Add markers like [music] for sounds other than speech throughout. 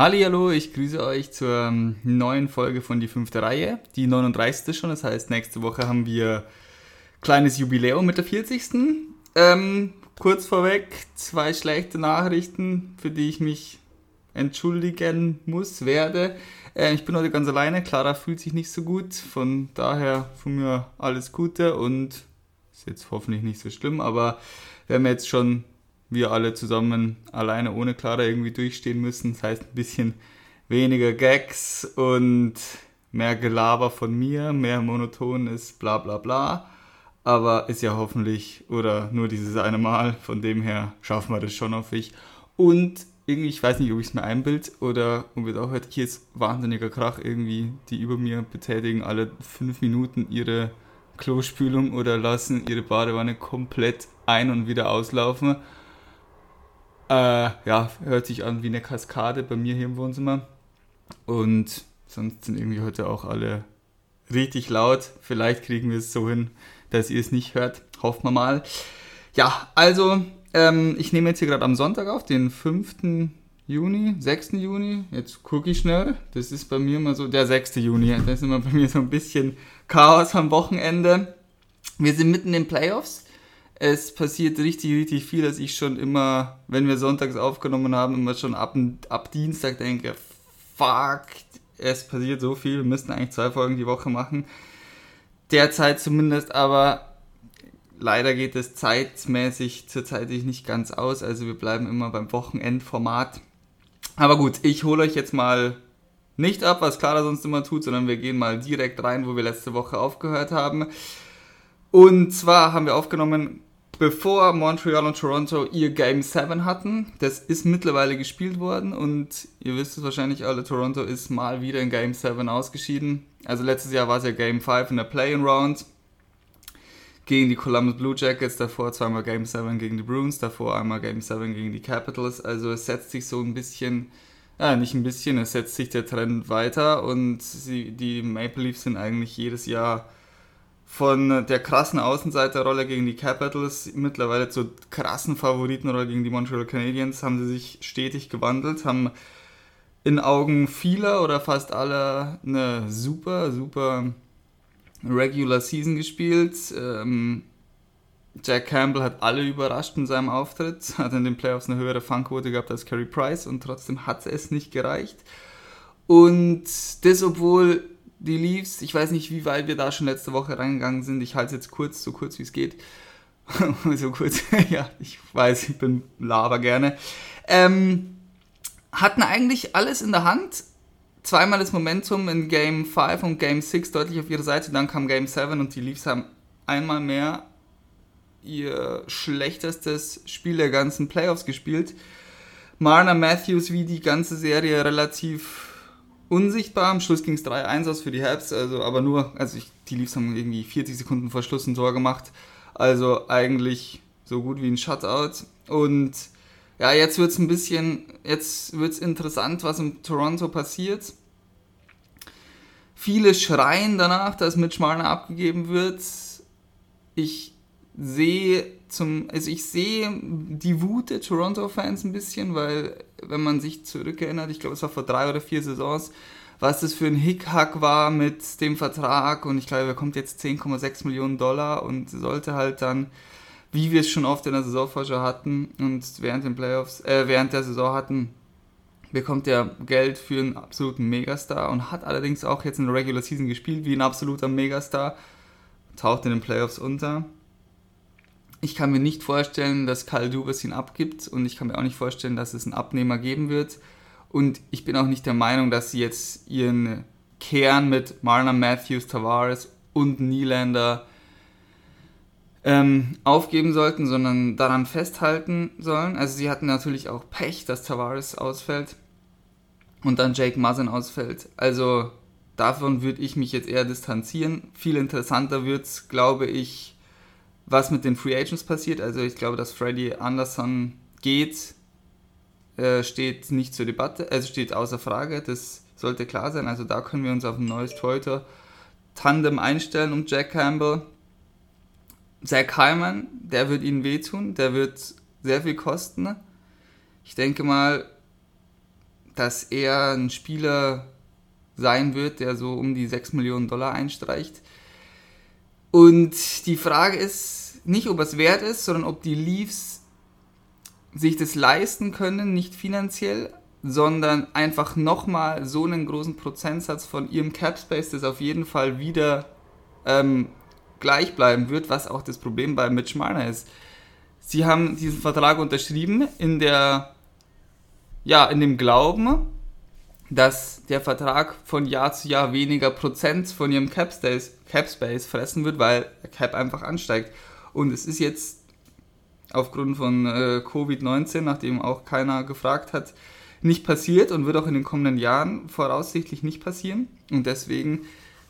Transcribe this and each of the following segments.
Hallo, ich grüße euch zur ähm, neuen Folge von Die fünfte Reihe, die 39. schon, das heißt nächste Woche haben wir kleines Jubiläum mit der 40. Ähm, kurz vorweg, zwei schlechte Nachrichten, für die ich mich entschuldigen muss, werde. Äh, ich bin heute ganz alleine, Clara fühlt sich nicht so gut, von daher von mir alles Gute und ist jetzt hoffentlich nicht so schlimm, aber wir haben jetzt schon wir alle zusammen alleine ohne Clara irgendwie durchstehen müssen. Das heißt ein bisschen weniger Gags und mehr Gelaber von mir, mehr monotones bla bla bla. Aber ist ja hoffentlich oder nur dieses eine Mal, von dem her schaffen wir das schon auf ich. Und irgendwie, ich weiß nicht, ob ich es mir einbild oder ob ihr auch hört, hier ist wahnsinniger Krach irgendwie, die über mir betätigen alle fünf Minuten ihre Klospülung oder lassen ihre Badewanne komplett ein- und wieder auslaufen. Äh, ja, hört sich an wie eine Kaskade bei mir hier im Wohnzimmer. Und sonst sind irgendwie heute auch alle richtig laut. Vielleicht kriegen wir es so hin, dass ihr es nicht hört. Hoffen wir mal. Ja, also ähm, ich nehme jetzt hier gerade am Sonntag auf, den 5. Juni, 6. Juni. Jetzt gucke ich schnell. Das ist bei mir immer so der 6. Juni. Das ist immer bei mir so ein bisschen Chaos am Wochenende. Wir sind mitten in den Playoffs es passiert richtig, richtig viel, dass ich schon immer, wenn wir sonntags aufgenommen haben, immer schon ab, ab Dienstag denke, fuck, es passiert so viel, wir müssten eigentlich zwei Folgen die Woche machen. Derzeit zumindest, aber leider geht es zeitmäßig zurzeit nicht ganz aus, also wir bleiben immer beim Wochenendformat. Aber gut, ich hole euch jetzt mal nicht ab, was Clara sonst immer tut, sondern wir gehen mal direkt rein, wo wir letzte Woche aufgehört haben. Und zwar haben wir aufgenommen bevor Montreal und Toronto ihr Game 7 hatten. Das ist mittlerweile gespielt worden und ihr wisst es wahrscheinlich alle, Toronto ist mal wieder in Game 7 ausgeschieden. Also letztes Jahr war es ja Game 5 in der Play-in-Round gegen die Columbus Blue Jackets, davor zweimal Game 7 gegen die Bruins, davor einmal Game 7 gegen die Capitals. Also es setzt sich so ein bisschen, ja nicht ein bisschen, es setzt sich der Trend weiter und sie, die Maple Leafs sind eigentlich jedes Jahr von der krassen Außenseiterrolle gegen die Capitals mittlerweile zur krassen Favoritenrolle gegen die Montreal Canadiens haben sie sich stetig gewandelt, haben in Augen vieler oder fast aller eine super, super Regular Season gespielt. Ähm, Jack Campbell hat alle überrascht in seinem Auftritt, [laughs] hat in den Playoffs eine höhere Fangquote gehabt als Carey Price und trotzdem hat es nicht gereicht. Und das, obwohl die Leafs. Ich weiß nicht, wie weit wir da schon letzte Woche reingegangen sind. Ich halte es jetzt kurz, so kurz wie es geht. [laughs] so kurz, [laughs] ja, ich weiß, ich bin laber gerne. Ähm, hatten eigentlich alles in der Hand. Zweimal das Momentum in Game 5 und Game 6 deutlich auf ihrer Seite. Dann kam Game 7 und die Leafs haben einmal mehr ihr schlechtestes Spiel der ganzen Playoffs gespielt. Marner Matthews wie die ganze Serie relativ unsichtbar. Am Schluss ging es 3-1 aus für die Habs, also aber nur, also ich, die Leafs haben irgendwie 40 Sekunden vor Schluss ein Tor gemacht. Also eigentlich so gut wie ein Shutout. Und ja, jetzt wird es ein bisschen, jetzt wird es interessant, was in Toronto passiert. Viele schreien danach, dass Mitch Marner abgegeben wird. Ich sehe zum, also ich sehe die Wut der Toronto-Fans ein bisschen, weil wenn man sich zurückerinnert, ich glaube es war vor drei oder vier Saisons, was das für ein Hickhack war mit dem Vertrag und ich glaube, er kommt jetzt 10,6 Millionen Dollar und sollte halt dann, wie wir es schon oft in der Saisonvorschau hatten und während den Playoffs, äh, während der Saison hatten, bekommt er Geld für einen absoluten Megastar und hat allerdings auch jetzt in der Regular Season gespielt wie ein absoluter Megastar, taucht in den Playoffs unter ich kann mir nicht vorstellen, dass Karl Dubas ihn abgibt und ich kann mir auch nicht vorstellen, dass es einen Abnehmer geben wird. Und ich bin auch nicht der Meinung, dass sie jetzt ihren Kern mit Marlon Matthews, Tavares und Nylander ähm, aufgeben sollten, sondern daran festhalten sollen. Also sie hatten natürlich auch Pech, dass Tavares ausfällt und dann Jake Muzzin ausfällt. Also davon würde ich mich jetzt eher distanzieren. Viel interessanter wird es, glaube ich, was mit den Free Agents passiert. Also ich glaube, dass Freddy Anderson geht, äh, steht nicht zur Debatte, also steht außer Frage. Das sollte klar sein. Also da können wir uns auf ein neues Torhüter Tandem einstellen um Jack Campbell. Zach Hyman, der wird ihnen wehtun, der wird sehr viel kosten. Ich denke mal, dass er ein Spieler sein wird, der so um die 6 Millionen Dollar einstreicht. Und die Frage ist nicht, ob es wert ist, sondern ob die Leafs sich das leisten können, nicht finanziell, sondern einfach nochmal so einen großen Prozentsatz von ihrem Cap Space, das auf jeden Fall wieder ähm, gleich bleiben wird, was auch das Problem bei Mitch Marner ist. Sie haben diesen Vertrag unterschrieben in der, ja, in dem Glauben, dass der Vertrag von Jahr zu Jahr weniger Prozent von ihrem Cap Space, fressen wird, weil der Cap einfach ansteigt. Und es ist jetzt aufgrund von äh, Covid-19, nachdem auch keiner gefragt hat, nicht passiert und wird auch in den kommenden Jahren voraussichtlich nicht passieren. Und deswegen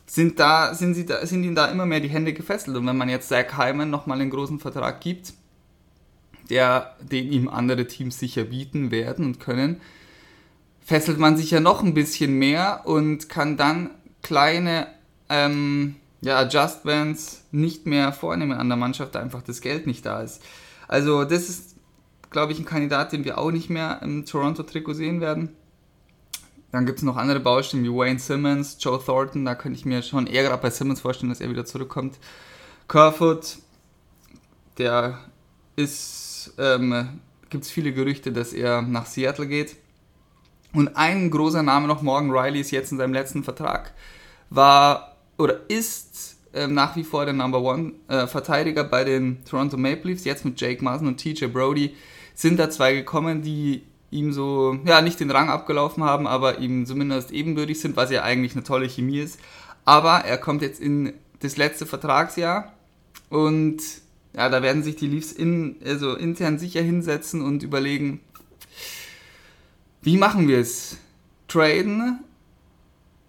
sind, da, sind, sie da, sind ihnen da immer mehr die Hände gefesselt. Und wenn man jetzt Zach Hyman nochmal einen großen Vertrag gibt, der, den ihm andere Teams sicher bieten werden und können, fesselt man sich ja noch ein bisschen mehr und kann dann kleine ähm, ja, Adjustments nicht mehr vornehmen an der Mannschaft, da einfach das Geld nicht da ist. Also das ist, glaube ich, ein Kandidat, den wir auch nicht mehr im Toronto-Trikot sehen werden. Dann gibt es noch andere Baustellen wie Wayne Simmons, Joe Thornton, da könnte ich mir schon eher gerade bei Simmons vorstellen, dass er wieder zurückkommt. Kerfoot, der ist, ähm, gibt es viele Gerüchte, dass er nach Seattle geht. Und ein großer Name noch, Morgan Riley ist jetzt in seinem letzten Vertrag, war oder ist ähm, nach wie vor der Number One äh, Verteidiger bei den Toronto Maple Leafs. Jetzt mit Jake Mason und TJ Brody sind da zwei gekommen, die ihm so, ja, nicht den Rang abgelaufen haben, aber ihm zumindest ebenbürtig sind, was ja eigentlich eine tolle Chemie ist. Aber er kommt jetzt in das letzte Vertragsjahr und ja, da werden sich die Leafs in, also intern sicher hinsetzen und überlegen, wie machen wir es? Traden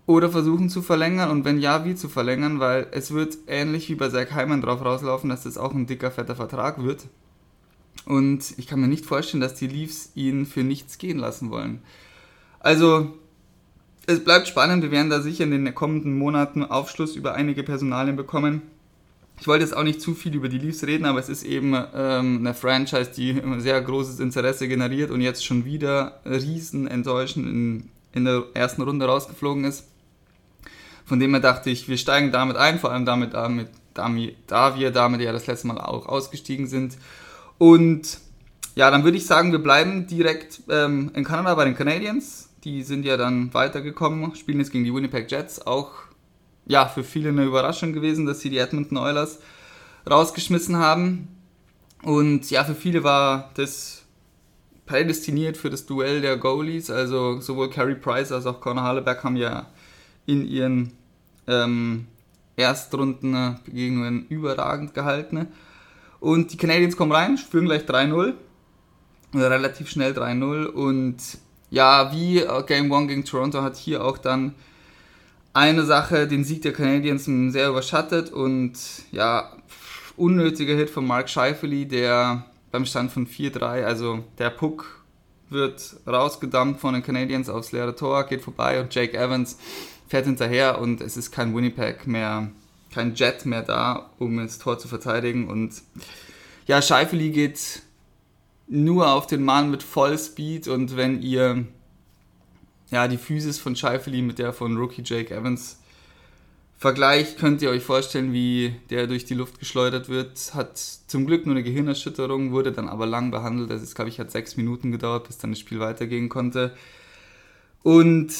oder versuchen zu verlängern und wenn ja, wie zu verlängern, weil es wird ähnlich wie bei Zach Hyman drauf rauslaufen, dass das auch ein dicker, fetter Vertrag wird. Und ich kann mir nicht vorstellen, dass die Leafs ihn für nichts gehen lassen wollen. Also, es bleibt spannend. Wir werden da sicher in den kommenden Monaten Aufschluss über einige Personalien bekommen. Ich wollte jetzt auch nicht zu viel über die Leafs reden, aber es ist eben ähm, eine Franchise, die sehr großes Interesse generiert und jetzt schon wieder riesen enttäuschend in, in der ersten Runde rausgeflogen ist. Von dem her dachte ich, wir steigen damit ein, vor allem damit, damit, damit da wir damit ja das letzte Mal auch ausgestiegen sind. Und ja, dann würde ich sagen, wir bleiben direkt ähm, in Kanada bei den Canadiens. Die sind ja dann weitergekommen, spielen jetzt gegen die Winnipeg Jets, auch ja, für viele eine Überraschung gewesen, dass sie die Edmonton Oilers rausgeschmissen haben. Und ja, für viele war das prädestiniert für das Duell der Goalies. Also sowohl Carey Price als auch Conor Halleberg haben ja in ihren ähm, Erstrundenbegegnungen überragend gehalten. Und die Canadiens kommen rein, führen gleich 3-0. Relativ schnell 3-0. Und ja, wie Game 1 gegen Toronto hat hier auch dann eine Sache den Sieg der Canadiens sehr überschattet und ja, unnötiger Hit von Mark Scheifele, der beim Stand von 4-3, also der Puck wird rausgedampft von den Canadiens aufs leere Tor, geht vorbei und Jake Evans fährt hinterher und es ist kein Winnipeg mehr, kein Jet mehr da, um das Tor zu verteidigen und ja, Scheifele geht nur auf den Mann mit Vollspeed und wenn ihr ja, die Physis von Scheifele mit der von Rookie Jake Evans vergleicht, könnt ihr euch vorstellen, wie der durch die Luft geschleudert wird. Hat zum Glück nur eine Gehirnerschütterung, wurde dann aber lang behandelt. Das ist, glaube ich, hat sechs Minuten gedauert, bis dann das Spiel weitergehen konnte. Und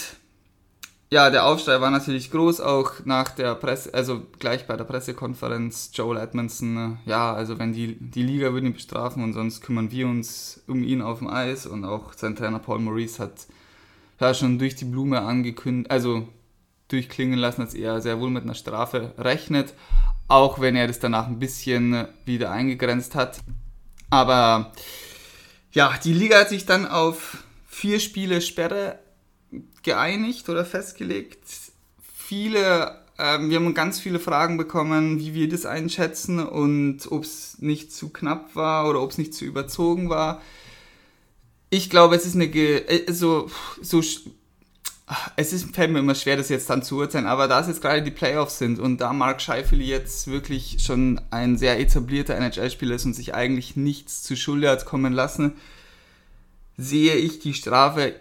ja, der Aufschrei war natürlich groß, auch nach der Presse, also gleich bei der Pressekonferenz, Joel Edmondson, ja, also wenn die, die Liga würde ihn bestrafen und sonst kümmern wir uns um ihn auf dem Eis und auch sein Trainer Paul Maurice hat ja schon durch die Blume angekündigt, also durchklingen lassen, dass er sehr wohl mit einer Strafe rechnet, auch wenn er das danach ein bisschen wieder eingegrenzt hat. Aber ja, die Liga hat sich dann auf vier Spiele Sperre geeinigt oder festgelegt. Viele, ähm, wir haben ganz viele Fragen bekommen, wie wir das einschätzen und ob es nicht zu knapp war oder ob es nicht zu überzogen war ich glaube, es ist eine, äh, so, so, es ist, fällt mir immer schwer, das jetzt dann zu urteilen, aber da es jetzt gerade die Playoffs sind und da Mark Scheifele jetzt wirklich schon ein sehr etablierter NHL-Spieler ist und sich eigentlich nichts zu Schulde hat kommen lassen, sehe ich die Strafe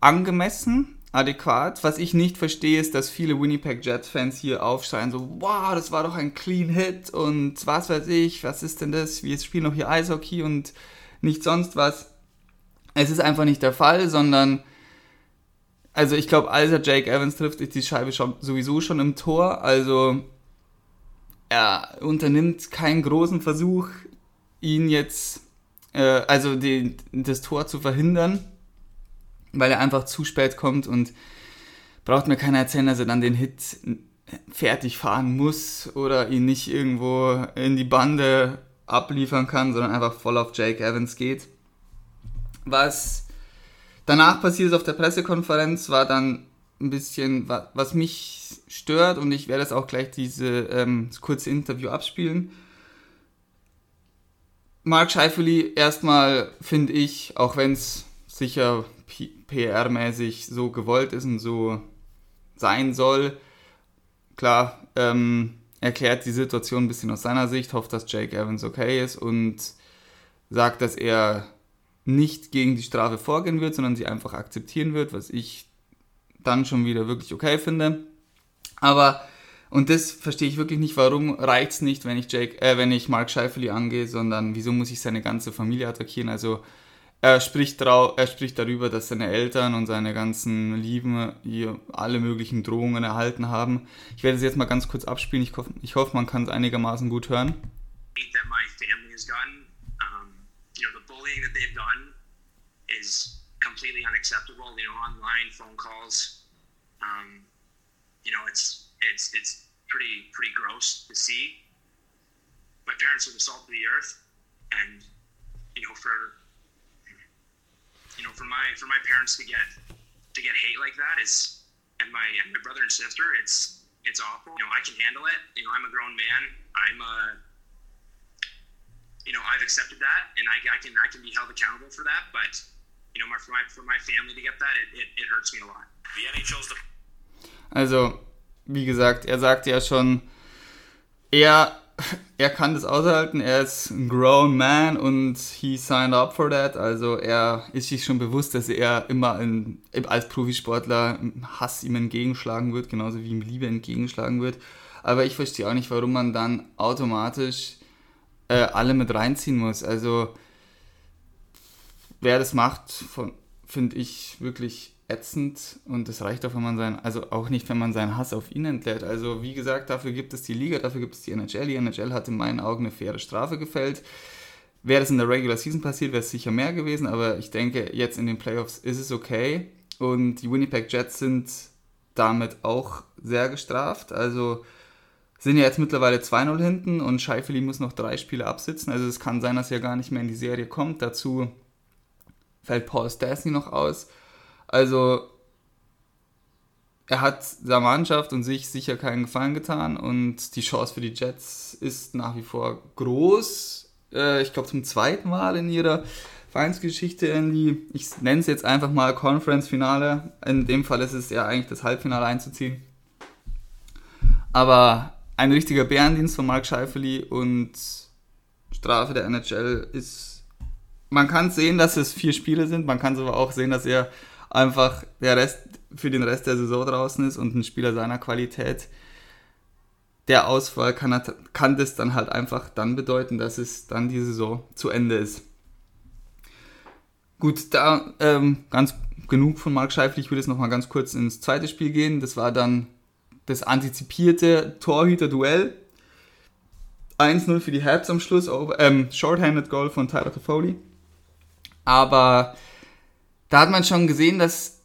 angemessen, adäquat. Was ich nicht verstehe, ist, dass viele Winnipeg Jets-Fans hier aufschreien, so, wow, das war doch ein Clean Hit und was weiß ich, was ist denn das? Wir spielen doch hier Eishockey und nicht sonst was. Es ist einfach nicht der Fall, sondern also ich glaube, als er Jake Evans trifft, ist die Scheibe schon, sowieso schon im Tor. Also er unternimmt keinen großen Versuch, ihn jetzt, äh, also die, das Tor zu verhindern, weil er einfach zu spät kommt und braucht mir keiner erzählen, dass er dann den Hit fertig fahren muss oder ihn nicht irgendwo in die Bande abliefern kann, sondern einfach voll auf Jake Evans geht. Was danach passiert ist auf der Pressekonferenz, war dann ein bisschen, was mich stört und ich werde jetzt auch gleich diese ähm, kurze Interview abspielen. Mark Scheifeli erstmal finde ich, auch wenn es sicher PR-mäßig so gewollt ist und so sein soll, klar, ähm, erklärt die Situation ein bisschen aus seiner Sicht, hofft, dass Jake Evans okay ist und sagt, dass er nicht gegen die Strafe vorgehen wird, sondern sie einfach akzeptieren wird, was ich dann schon wieder wirklich okay finde. Aber, und das verstehe ich wirklich nicht, warum reicht es nicht, wenn ich, Jake, äh, wenn ich Mark Scheifeli angehe, sondern wieso muss ich seine ganze Familie attackieren? Also er spricht, er spricht darüber, dass seine Eltern und seine ganzen Lieben hier alle möglichen Drohungen erhalten haben. Ich werde es jetzt mal ganz kurz abspielen. Ich hoffe, ich hoffe man kann es einigermaßen gut hören. That my family has gotten bullying that they've done is completely unacceptable. You know, online phone calls. Um, you know, it's it's it's pretty pretty gross to see. My parents are the salt of the earth, and you know, for you know, for my for my parents to get to get hate like that is, and my and my brother and sister, it's it's awful. You know, I can handle it. You know, I'm a grown man. I'm a you know, I've accepted that, and I, I can I can be held accountable for that. But you know, for my for my family to get that, it, it, it hurts me a lot. The NHL's the also, wie gesagt, er sagte ja schon, er, er kann das aushalten, er ist ein grown man und he signed up for that. Also er ist sich schon bewusst, dass er immer in, als Profisportler Hass ihm entgegenschlagen wird, genauso wie ihm Liebe entgegenschlagen wird. Aber ich verstehe auch nicht, warum man dann automatisch äh, alle mit reinziehen muss. Also wer das macht, finde ich wirklich ätzend und es reicht auch, wenn man sein, also auch nicht, wenn man seinen Hass auf ihn entlädt. Also wie gesagt, dafür gibt es die Liga, dafür gibt es die NHL. Die NHL hat in meinen Augen eine faire Strafe gefällt. Wäre das in der Regular Season passiert, wäre es sicher mehr gewesen, aber ich denke, jetzt in den Playoffs ist es okay. Und die Winnipeg Jets sind damit auch sehr gestraft. Also sind ja jetzt mittlerweile 2-0 hinten und Scheifeli muss noch drei Spiele absitzen. Also es kann sein, dass er gar nicht mehr in die Serie kommt. Dazu fällt Paul Stastny noch aus. Also er hat der Mannschaft und sich sicher keinen Gefallen getan und die Chance für die Jets ist nach wie vor groß. Äh, ich glaube zum zweiten Mal in ihrer Vereinsgeschichte in die, ich nenne es jetzt einfach mal Conference-Finale. In dem Fall ist es ja eigentlich das Halbfinale einzuziehen. Aber ein richtiger Bärendienst von Mark Scheifeli und Strafe der NHL ist. Man kann sehen, dass es vier Spiele sind, man kann es aber auch sehen, dass er einfach der Rest für den Rest der Saison draußen ist und ein Spieler seiner Qualität. Der Ausfall kann, kann das dann halt einfach dann bedeuten, dass es dann die Saison zu Ende ist. Gut, da ähm, ganz genug von Mark Scheifli. Ich würde jetzt nochmal ganz kurz ins zweite Spiel gehen. Das war dann das antizipierte Torhüter-Duell. 1-0 für die Habs am Schluss, ähm, Shorthanded Goal von Tyler Toffoli. Aber da hat man schon gesehen, dass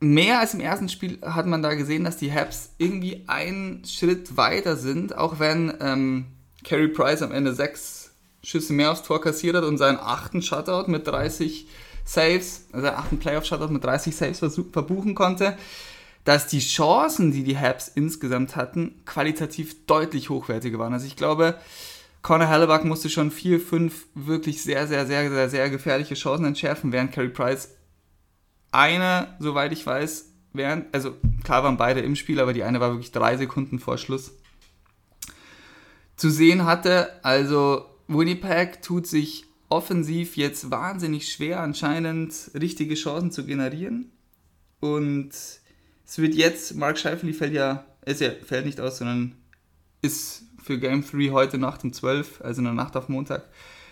mehr als im ersten Spiel hat man da gesehen, dass die Habs irgendwie einen Schritt weiter sind, auch wenn ähm, Carey Price am Ende sechs Schüsse mehr aufs Tor kassiert hat und seinen achten Shutout mit 30 Saves, also achten Playoff-Shutout mit 30 Saves verbuchen konnte dass die Chancen, die die Habs insgesamt hatten, qualitativ deutlich hochwertiger waren. Also ich glaube, Conor Hallebuck musste schon vier, fünf wirklich sehr, sehr, sehr, sehr, sehr gefährliche Chancen entschärfen, während Carey Price eine, soweit ich weiß, während, also klar waren beide im Spiel, aber die eine war wirklich drei Sekunden vor Schluss zu sehen hatte. Also Winnipeg tut sich offensiv jetzt wahnsinnig schwer, anscheinend richtige Chancen zu generieren. Und es wird jetzt, Mark Scheifele fällt ja, ist ja, fällt nicht aus, sondern ist für Game 3 heute Nacht um 12, also in der Nacht auf Montag,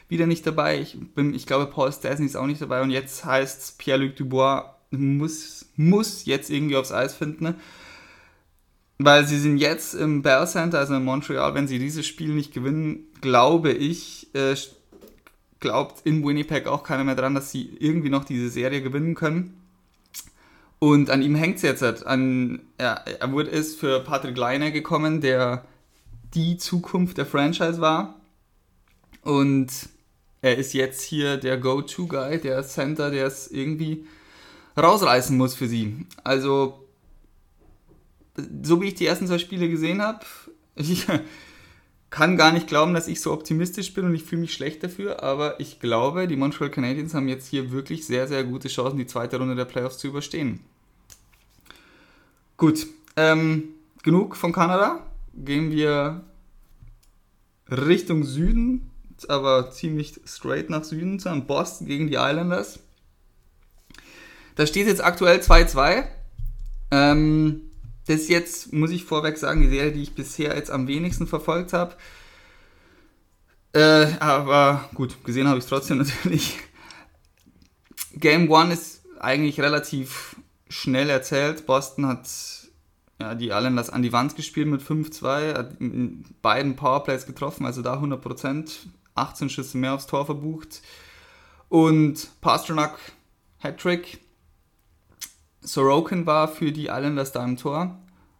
wieder nicht dabei. Ich, bin, ich glaube, Paul Stasny ist auch nicht dabei und jetzt heißt es, Pierre-Luc Dubois muss, muss jetzt irgendwie aufs Eis finden. Ne? Weil sie sind jetzt im Bell Center, also in Montreal, wenn sie dieses Spiel nicht gewinnen, glaube ich, äh, glaubt in Winnipeg auch keiner mehr dran, dass sie irgendwie noch diese Serie gewinnen können. Und an ihm hängt es jetzt. Halt. An, er, er wurde ist für Patrick Leiner gekommen, der die Zukunft der Franchise war. Und er ist jetzt hier der Go-To-Guy, der Center, der es irgendwie rausreißen muss für sie. Also, so wie ich die ersten zwei Spiele gesehen habe, [laughs] kann gar nicht glauben, dass ich so optimistisch bin und ich fühle mich schlecht dafür, aber ich glaube, die Montreal Canadiens haben jetzt hier wirklich sehr, sehr gute Chancen, die zweite Runde der Playoffs zu überstehen. Gut, ähm, genug von Kanada. Gehen wir Richtung Süden, aber ziemlich straight nach Süden zu Boston gegen die Islanders. Da steht jetzt aktuell 2-2. Ähm, das ist jetzt, muss ich vorweg sagen, die Serie, die ich bisher jetzt am wenigsten verfolgt habe. Äh, aber gut, gesehen habe ich es trotzdem [laughs] natürlich. Game 1 ist eigentlich relativ schnell erzählt. Boston hat ja, die Islanders an die Wand gespielt mit 5-2, hat in beiden Powerplays getroffen, also da 100%, 18 Schüsse mehr aufs Tor verbucht. Und Pasternak Hattrick. Sorokin war für die Islanders da im Tor,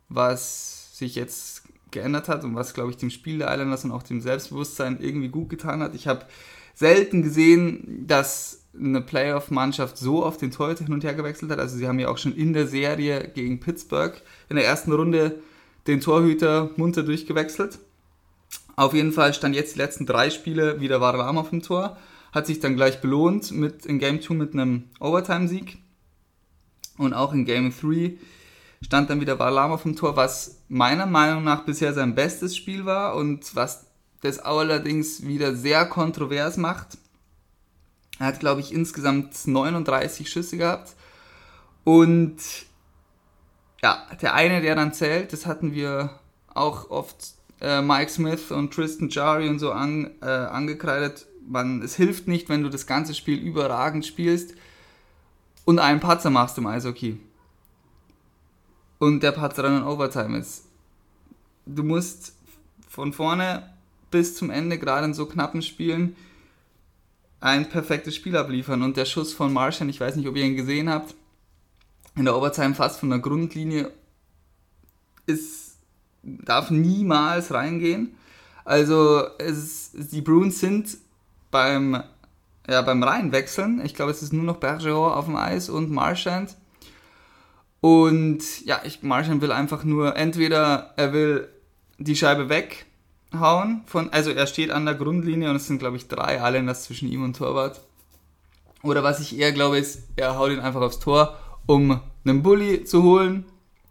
was sich jetzt geändert hat und was, glaube ich, dem Spiel der Islanders und auch dem Selbstbewusstsein irgendwie gut getan hat. Ich habe selten gesehen, dass eine Playoff-Mannschaft so auf den Torhüter hin und her gewechselt hat. Also sie haben ja auch schon in der Serie gegen Pittsburgh in der ersten Runde den Torhüter munter durchgewechselt. Auf jeden Fall stand jetzt die letzten drei Spiele wieder Varlam auf dem Tor. Hat sich dann gleich belohnt mit in Game 2 mit einem Overtime-Sieg. Und auch in Game 3 stand dann wieder Varlam auf dem Tor, was meiner Meinung nach bisher sein bestes Spiel war und was das allerdings wieder sehr kontrovers macht. Er hat, glaube ich, insgesamt 39 Schüsse gehabt. Und ja, der eine, der dann zählt, das hatten wir auch oft äh, Mike Smith und Tristan Jari und so an, äh, angekreidet. Man, es hilft nicht, wenn du das ganze Spiel überragend spielst und einen Patzer machst im Eishockey. Und der Patzer dann in Overtime ist. Du musst von vorne bis zum Ende, gerade in so knappen Spielen, ein perfektes Spiel abliefern. Und der Schuss von Martian, ich weiß nicht, ob ihr ihn gesehen habt, in der Overtime fast von der Grundlinie, ist, darf niemals reingehen. Also es, die Bruins sind beim, ja, beim Reinwechseln, ich glaube es ist nur noch Bergeron auf dem Eis und Marchand. Und ja, ich, Marchand will einfach nur, entweder er will die Scheibe weg hauen. Von, also er steht an der Grundlinie und es sind, glaube ich, drei Islanders zwischen ihm und Torwart. Oder was ich eher glaube, ist, er haut ihn einfach aufs Tor, um einen Bully zu holen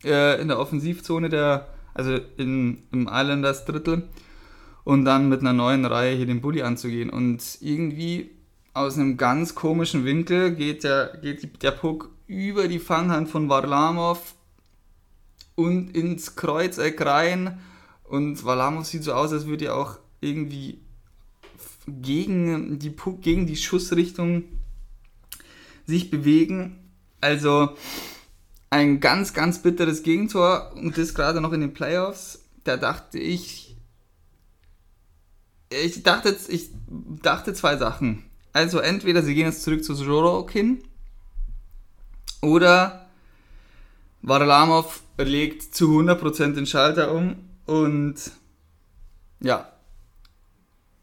äh, in der Offensivzone, der, also in, im Islanders Drittel. Und dann mit einer neuen Reihe hier den Bully anzugehen. Und irgendwie aus einem ganz komischen Winkel geht der, geht der Puck über die Fanghand von Varlamov und ins Kreuzeck rein und Valamov sieht so aus, als würde er auch irgendwie gegen die, gegen die Schussrichtung sich bewegen. Also ein ganz, ganz bitteres Gegentor und das gerade noch in den Playoffs. Da dachte ich, ich dachte, ich dachte zwei Sachen. Also entweder sie gehen jetzt zurück zu Sorokin oder Varlamov legt zu 100% den Schalter um und ja,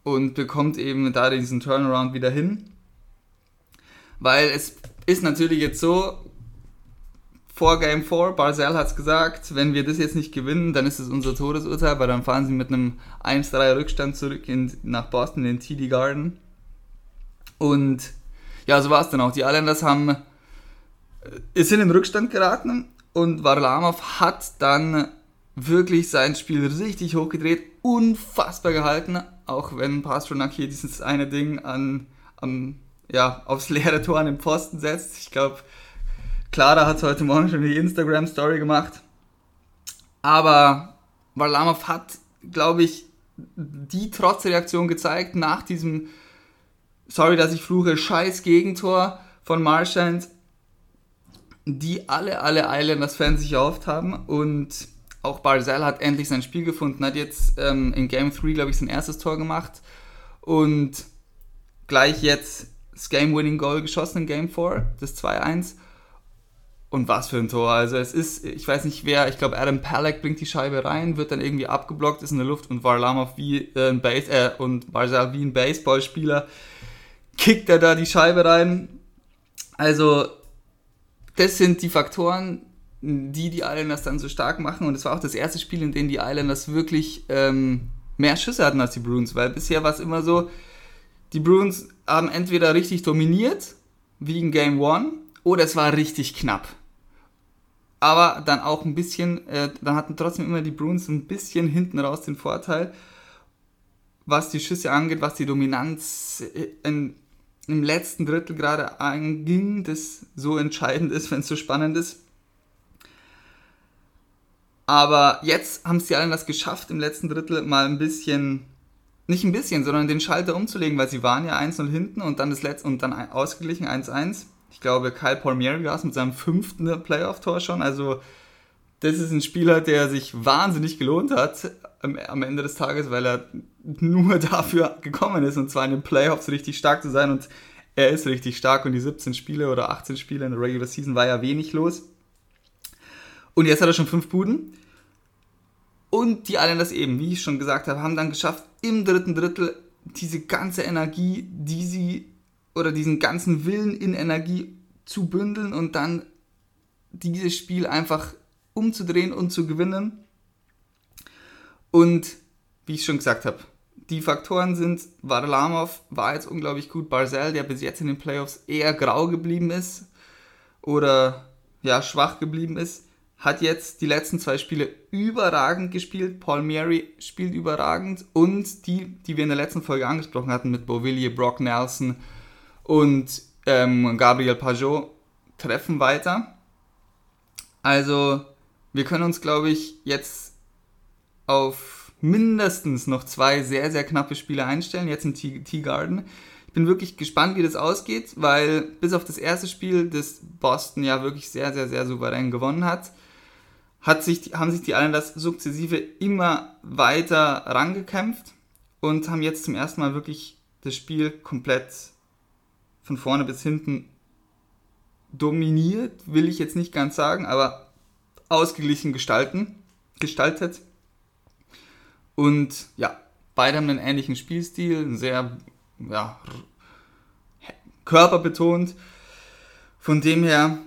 und bekommt eben da diesen Turnaround wieder hin. Weil es ist natürlich jetzt so, vor Game 4, Barzell hat es gesagt, wenn wir das jetzt nicht gewinnen, dann ist es unser Todesurteil, weil dann fahren sie mit einem 1-3 Rückstand zurück in, nach Boston in den TD Garden. Und ja, so war es dann auch. Die Islanders haben, äh, sind in Rückstand geraten und Varlamov hat dann wirklich sein Spiel richtig hochgedreht, unfassbar gehalten, auch wenn Pasternak hier dieses eine Ding an am, ja, aufs leere Tor an den Pfosten setzt. Ich glaube, Clara hat heute Morgen schon die Instagram-Story gemacht. Aber Varlamov hat, glaube ich, die Trotzreaktion gezeigt nach diesem, sorry, dass ich fluche, scheiß Gegentor von Marchand, die alle, alle Islanders-Fans sich erhofft haben. Und auch Barzell hat endlich sein Spiel gefunden, hat jetzt ähm, in Game 3, glaube ich, sein erstes Tor gemacht und gleich jetzt das Game-Winning-Goal geschossen in Game 4, das 2-1. Und was für ein Tor. Also es ist, ich weiß nicht wer, ich glaube Adam Palak bringt die Scheibe rein, wird dann irgendwie abgeblockt, ist in der Luft und Varlamov wie ein Base, äh, und Barzal wie ein Baseballspieler kickt er da die Scheibe rein. Also das sind die Faktoren, die die Islanders dann so stark machen. Und es war auch das erste Spiel, in dem die Islanders wirklich ähm, mehr Schüsse hatten als die Bruins, weil bisher war es immer so, die Bruins haben entweder richtig dominiert, wie in Game 1, oder es war richtig knapp. Aber dann auch ein bisschen, äh, dann hatten trotzdem immer die Bruins ein bisschen hinten raus den Vorteil, was die Schüsse angeht, was die Dominanz äh, in, im letzten Drittel gerade anging, das so entscheidend ist, wenn es so spannend ist. Aber jetzt haben es die allen das geschafft, im letzten Drittel mal ein bisschen, nicht ein bisschen, sondern den Schalter umzulegen, weil sie waren ja 1-0 hinten und dann das letzte und dann ausgeglichen 1-1. Ich glaube, Kyle Palmieri war es mit seinem fünften Playoff-Tor schon. Also, das ist ein Spieler, der sich wahnsinnig gelohnt hat am Ende des Tages, weil er nur [laughs] dafür gekommen ist und zwar in den Playoffs richtig stark zu sein und er ist richtig stark und die 17 Spiele oder 18 Spiele in der Regular Season war ja wenig los. Und jetzt hat er schon fünf Buden. Und die Islanders eben, wie ich schon gesagt habe, haben dann geschafft, im dritten Drittel diese ganze Energie, die sie, oder diesen ganzen Willen in Energie zu bündeln und dann dieses Spiel einfach umzudrehen und zu gewinnen. Und wie ich schon gesagt habe, die Faktoren sind, Varlamov war jetzt unglaublich gut, Barzell, der bis jetzt in den Playoffs eher grau geblieben ist oder ja, schwach geblieben ist, hat jetzt die letzten zwei Spiele überragend gespielt. Paul Mary spielt überragend und die, die wir in der letzten Folge angesprochen hatten mit Bovillier, Brock Nelson und ähm, Gabriel Pajot treffen weiter. Also wir können uns, glaube ich, jetzt auf mindestens noch zwei sehr, sehr knappe Spiele einstellen, jetzt im T-Garden. Ich bin wirklich gespannt, wie das ausgeht, weil bis auf das erste Spiel, das Boston ja wirklich sehr, sehr, sehr souverän gewonnen hat, hat sich, haben sich die Islanders sukzessive immer weiter rangekämpft und haben jetzt zum ersten Mal wirklich das Spiel komplett von vorne bis hinten dominiert, will ich jetzt nicht ganz sagen, aber ausgeglichen gestalten, gestaltet. Und ja, beide haben einen ähnlichen Spielstil, sehr ja, körperbetont. Von dem her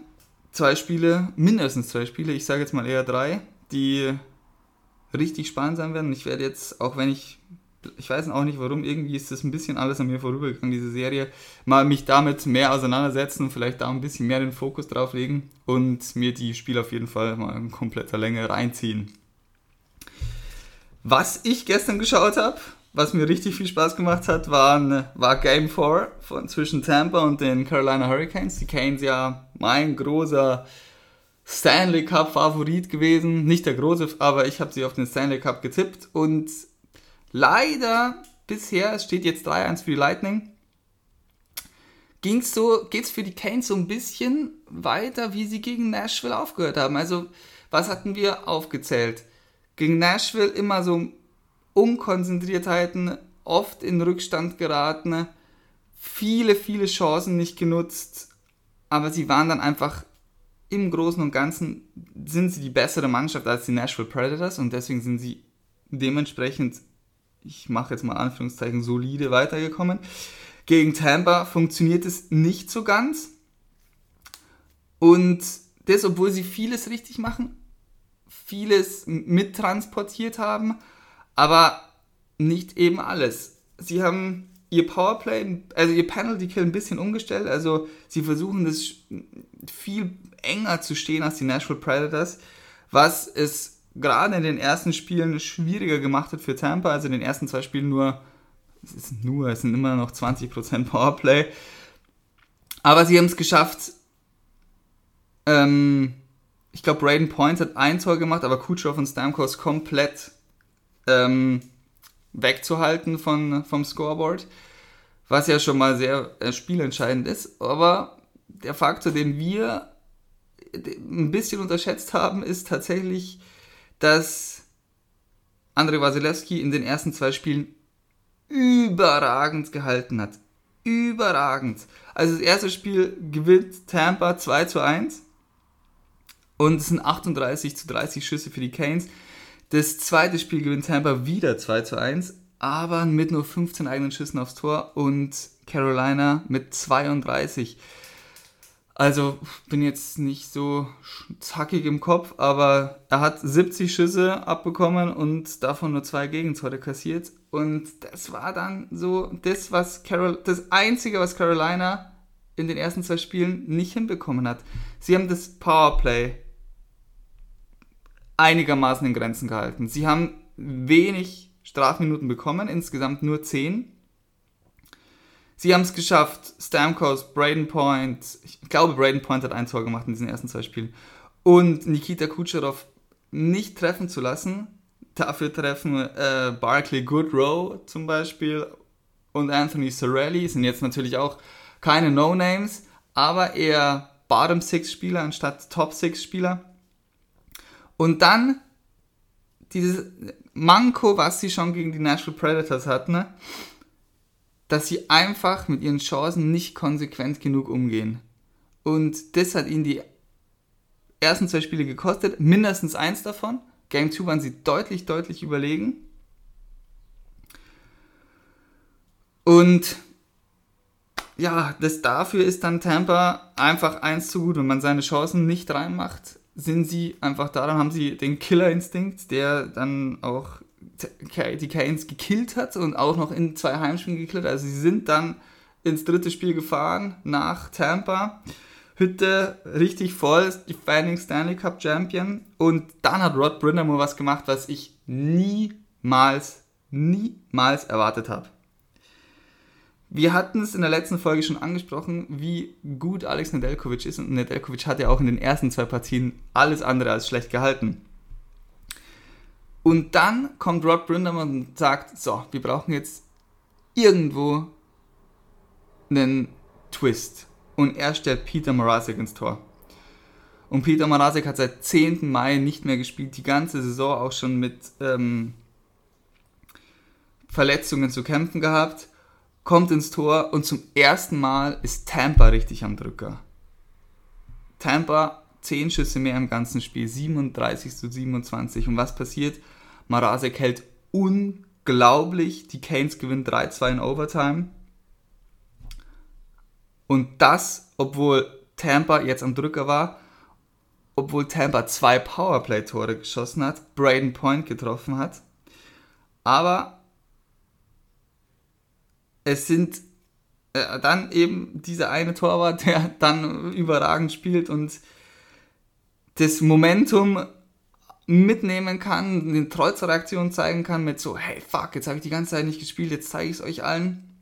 zwei Spiele, mindestens zwei Spiele, ich sage jetzt mal eher drei, die richtig spannend sein werden. Ich werde jetzt, auch wenn ich, ich weiß auch nicht warum, irgendwie ist das ein bisschen alles an mir vorübergegangen, diese Serie, mal mich damit mehr auseinandersetzen vielleicht da ein bisschen mehr den Fokus drauf legen und mir die Spiele auf jeden Fall mal in kompletter Länge reinziehen. Was ich gestern geschaut habe, was mir richtig viel Spaß gemacht hat, waren, war Game 4 von, zwischen Tampa und den Carolina Hurricanes. Die Canes ja mein großer Stanley Cup Favorit gewesen. Nicht der große, aber ich habe sie auf den Stanley Cup getippt und leider bisher, es steht jetzt 3-1 für die Lightning, ging's so, geht's für die Canes so ein bisschen weiter, wie sie gegen Nashville aufgehört haben. Also, was hatten wir aufgezählt? Gegen Nashville immer so Unkonzentriertheiten, oft in Rückstand geraten, viele, viele Chancen nicht genutzt, aber sie waren dann einfach im Großen und Ganzen sind sie die bessere Mannschaft als die Nashville Predators und deswegen sind sie dementsprechend, ich mache jetzt mal Anführungszeichen, solide weitergekommen. Gegen Tampa funktioniert es nicht so ganz. Und das, obwohl sie vieles richtig machen, vieles mittransportiert haben aber nicht eben alles. Sie haben ihr Powerplay, also ihr Penalty Kill ein bisschen umgestellt. Also sie versuchen das viel enger zu stehen als die Nashville Predators, was es gerade in den ersten Spielen schwieriger gemacht hat für Tampa. Also in den ersten zwei Spielen nur es ist nur, es sind immer noch 20% [laughs] Powerplay. Aber sie haben es geschafft, ähm, ich glaube, Braden Point hat ein Tor gemacht, aber Kucherov und Stamkos komplett ähm, wegzuhalten von, vom Scoreboard, was ja schon mal sehr äh, spielentscheidend ist. Aber der Faktor, den wir ein bisschen unterschätzt haben, ist tatsächlich, dass Andrei Wasilewski in den ersten zwei Spielen überragend gehalten hat. Überragend. Also das erste Spiel gewinnt Tampa 2 zu 1 und es sind 38 zu 30 Schüsse für die Canes. Das zweite Spiel gewinnt Tampa wieder 2 zu 1, aber mit nur 15 eigenen Schüssen aufs Tor und Carolina mit 32. Also bin jetzt nicht so zackig im Kopf, aber er hat 70 Schüsse abbekommen und davon nur zwei Gegentore kassiert. Und das war dann so das, was Carol, das Einzige, was Carolina in den ersten zwei Spielen nicht hinbekommen hat. Sie haben das Powerplay einigermaßen in Grenzen gehalten. Sie haben wenig Strafminuten bekommen, insgesamt nur 10. Sie haben es geschafft, Stamkos, Braden Point, ich glaube, Braden Point hat ein Tor gemacht in diesen ersten zwei Spielen, und Nikita Kucherov nicht treffen zu lassen. Dafür treffen äh, Barclay Goodrow zum Beispiel und Anthony Sorelli, sind jetzt natürlich auch keine No-Names, aber eher Bottom-Six-Spieler anstatt Top-Six-Spieler. Und dann dieses Manko, was sie schon gegen die Nashville Predators hatten, ne? Dass sie einfach mit ihren Chancen nicht konsequent genug umgehen. Und das hat ihnen die ersten zwei Spiele gekostet, mindestens eins davon. Game 2 waren sie deutlich, deutlich überlegen. Und ja, das dafür ist dann Tampa einfach eins zu gut. Wenn man seine Chancen nicht reinmacht, sind sie einfach da, dann haben sie den Killerinstinkt, der dann auch die Canes gekillt hat und auch noch in zwei Heimspielen gekillt. Also sie sind dann ins dritte Spiel gefahren nach Tampa. Hütte richtig voll, Defending Stanley Cup Champion. Und dann hat Rod Brindamore was gemacht, was ich niemals, niemals erwartet habe. Wir hatten es in der letzten Folge schon angesprochen, wie gut Alex Nedeljkovic ist. Und Nedeljkovic hat ja auch in den ersten zwei Partien alles andere als schlecht gehalten. Und dann kommt Rod Brinderman und sagt, so, wir brauchen jetzt irgendwo einen Twist. Und er stellt Peter Morasek ins Tor. Und Peter Morasek hat seit 10. Mai nicht mehr gespielt, die ganze Saison auch schon mit ähm, Verletzungen zu kämpfen gehabt, kommt ins Tor und zum ersten Mal ist Tampa richtig am Drücker. Tampa 10 Schüsse mehr im ganzen Spiel, 37 zu 27. Und was passiert? Marasek hält unglaublich. Die Canes gewinnen 3-2 in Overtime. Und das, obwohl Tampa jetzt am Drücker war, obwohl Tampa zwei Powerplay-Tore geschossen hat, Braden Point getroffen hat. Aber es sind äh, dann eben dieser eine Torwart, [laughs] der dann überragend spielt und das Momentum mitnehmen kann, eine Trotzreaktion zeigen kann mit so, hey fuck, jetzt habe ich die ganze Zeit nicht gespielt, jetzt zeige ich es euch allen.